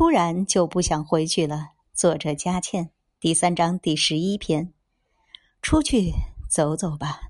突然就不想回去了。作者佳倩第三章第十一篇。出去走走吧。